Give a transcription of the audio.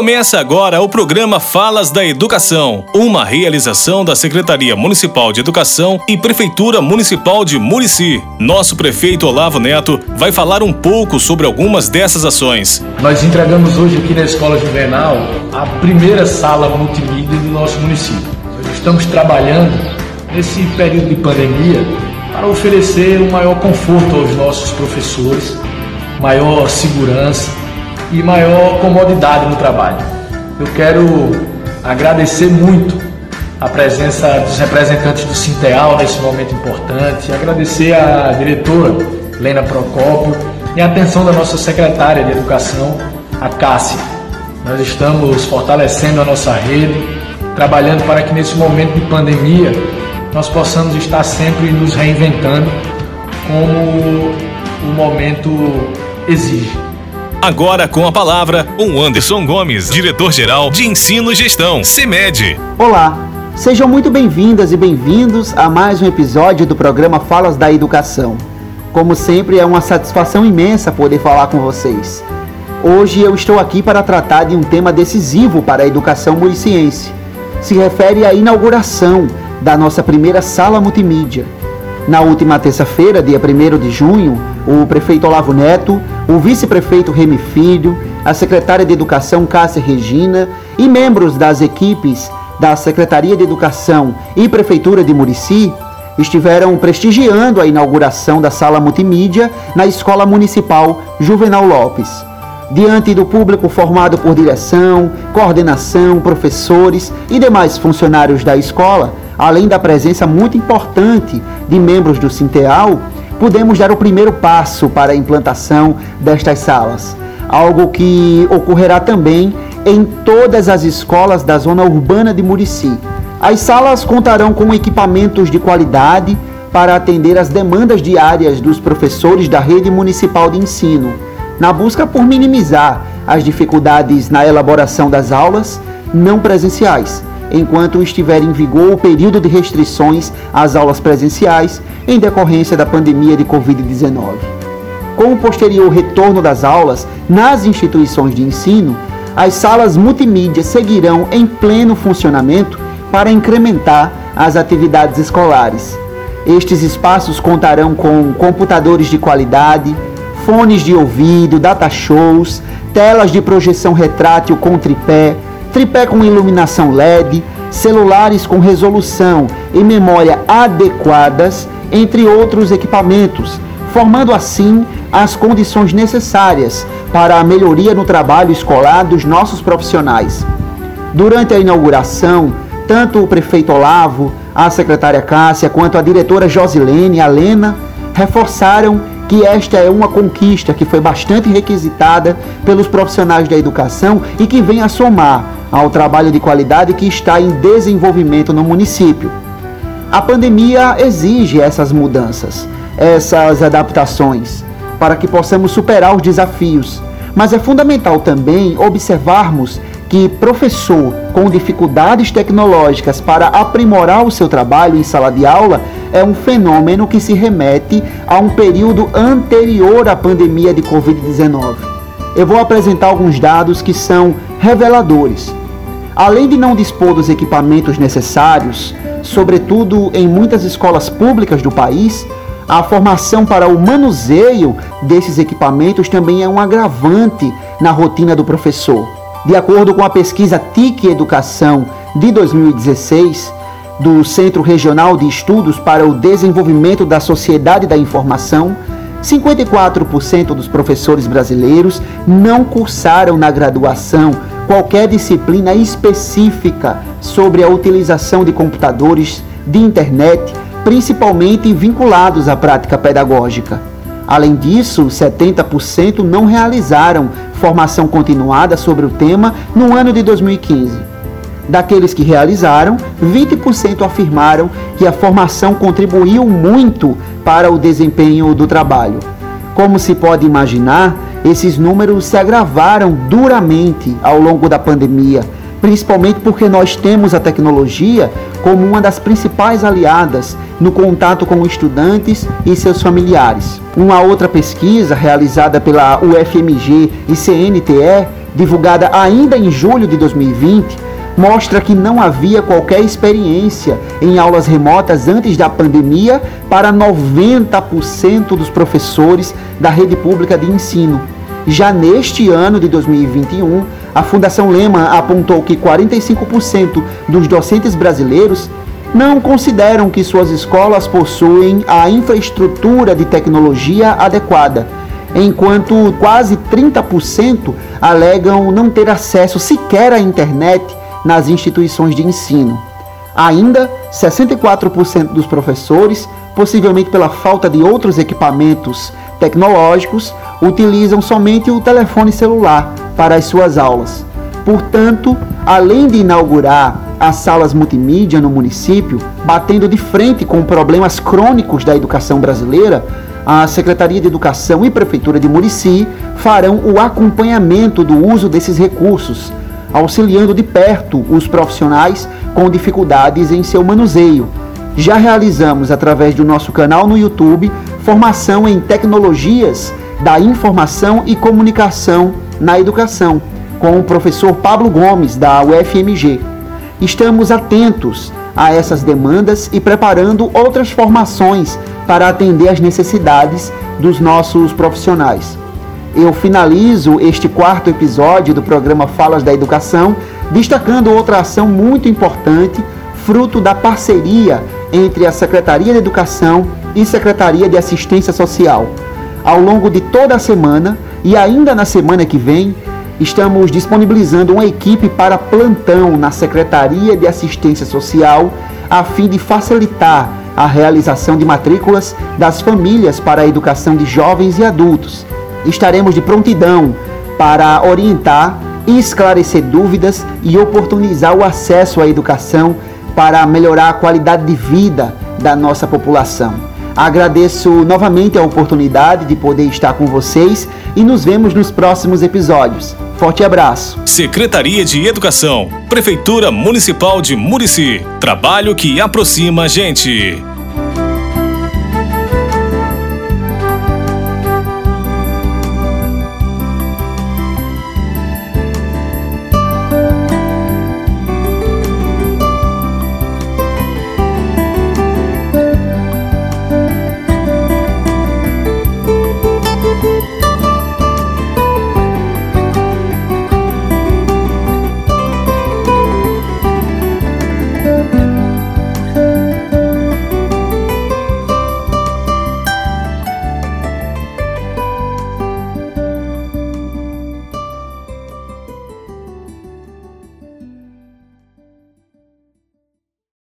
Começa agora o programa Falas da Educação, uma realização da Secretaria Municipal de Educação e Prefeitura Municipal de Murici. Nosso prefeito Olavo Neto vai falar um pouco sobre algumas dessas ações. Nós entregamos hoje aqui na Escola Juvenal a primeira sala multimídia do nosso município. Nós estamos trabalhando nesse período de pandemia para oferecer um maior conforto aos nossos professores, maior segurança e maior comodidade no trabalho. Eu quero agradecer muito a presença dos representantes do Sinteal nesse momento importante, agradecer à diretora Lena Procópio e a atenção da nossa secretária de Educação, a Cássia. Nós estamos fortalecendo a nossa rede, trabalhando para que nesse momento de pandemia nós possamos estar sempre nos reinventando como o momento exige. Agora com a palavra, o Anderson Gomes, diretor-geral de Ensino e Gestão, CEMED. Olá, sejam muito bem-vindas e bem-vindos a mais um episódio do programa Falas da Educação. Como sempre, é uma satisfação imensa poder falar com vocês. Hoje eu estou aqui para tratar de um tema decisivo para a educação muriciense. Se refere à inauguração da nossa primeira sala multimídia. Na última terça-feira, dia 1 de junho, o prefeito Olavo Neto, o vice-prefeito Remy Filho, a secretária de Educação Cássia Regina e membros das equipes da Secretaria de Educação e Prefeitura de Murici estiveram prestigiando a inauguração da sala multimídia na Escola Municipal Juvenal Lopes. Diante do público formado por direção, coordenação, professores e demais funcionários da escola, além da presença muito importante de membros do Sinteal, pudemos dar o primeiro passo para a implantação destas salas, algo que ocorrerá também em todas as escolas da zona urbana de Murici. As salas contarão com equipamentos de qualidade para atender às demandas diárias dos professores da rede municipal de ensino, na busca por minimizar as dificuldades na elaboração das aulas não presenciais enquanto estiver em vigor o período de restrições às aulas presenciais em decorrência da pandemia de Covid-19. Com o posterior retorno das aulas nas instituições de ensino, as salas multimídia seguirão em pleno funcionamento para incrementar as atividades escolares. Estes espaços contarão com computadores de qualidade, fones de ouvido, data shows, telas de projeção retrátil com tripé, tripé com iluminação LED, celulares com resolução e memória adequadas, entre outros equipamentos, formando assim as condições necessárias para a melhoria no trabalho escolar dos nossos profissionais. Durante a inauguração, tanto o prefeito Olavo, a secretária Cássia, quanto a diretora Josilene e a Lena reforçaram que esta é uma conquista que foi bastante requisitada pelos profissionais da educação e que vem a somar ao trabalho de qualidade que está em desenvolvimento no município. A pandemia exige essas mudanças, essas adaptações, para que possamos superar os desafios. Mas é fundamental também observarmos que professor com dificuldades tecnológicas para aprimorar o seu trabalho em sala de aula é um fenômeno que se remete a um período anterior à pandemia de Covid-19. Eu vou apresentar alguns dados que são reveladores. Além de não dispor dos equipamentos necessários, sobretudo em muitas escolas públicas do país, a formação para o manuseio desses equipamentos também é um agravante na rotina do professor. De acordo com a pesquisa TIC Educação de 2016, do Centro Regional de Estudos para o Desenvolvimento da Sociedade da Informação, 54% dos professores brasileiros não cursaram na graduação qualquer disciplina específica sobre a utilização de computadores, de internet, principalmente vinculados à prática pedagógica. Além disso, 70% não realizaram formação continuada sobre o tema no ano de 2015. Daqueles que realizaram, 20% afirmaram que a formação contribuiu muito para o desempenho do trabalho. Como se pode imaginar, esses números se agravaram duramente ao longo da pandemia, principalmente porque nós temos a tecnologia como uma das principais aliadas no contato com estudantes e seus familiares. Uma outra pesquisa realizada pela UFMG e CNTE, divulgada ainda em julho de 2020, mostra que não havia qualquer experiência em aulas remotas antes da pandemia para 90% dos professores da rede pública de ensino. Já neste ano de 2021, a Fundação Lema apontou que 45% dos docentes brasileiros não consideram que suas escolas possuem a infraestrutura de tecnologia adequada, enquanto quase 30% alegam não ter acesso sequer à internet nas instituições de ensino. Ainda, 64% dos professores, possivelmente pela falta de outros equipamentos tecnológicos, utilizam somente o telefone celular para as suas aulas. Portanto, além de inaugurar as salas multimídia no município, batendo de frente com problemas crônicos da educação brasileira, a Secretaria de Educação e Prefeitura de Murici farão o acompanhamento do uso desses recursos, auxiliando de perto os profissionais com dificuldades em seu manuseio. Já realizamos, através do nosso canal no YouTube, formação em tecnologias da informação e comunicação na educação, com o professor Pablo Gomes, da UFMG. Estamos atentos a essas demandas e preparando outras formações para atender às necessidades dos nossos profissionais eu finalizo este quarto episódio do programa Falas da Educação, destacando outra ação muito importante, fruto da parceria entre a Secretaria de Educação e Secretaria de Assistência Social. Ao longo de toda a semana e ainda na semana que vem, estamos disponibilizando uma equipe para plantão na Secretaria de Assistência Social, a fim de facilitar a realização de matrículas das famílias para a educação de jovens e adultos estaremos de prontidão para orientar, esclarecer dúvidas e oportunizar o acesso à educação para melhorar a qualidade de vida da nossa população. Agradeço novamente a oportunidade de poder estar com vocês e nos vemos nos próximos episódios. Forte abraço. Secretaria de Educação, Prefeitura Municipal de Murici. Trabalho que aproxima a gente.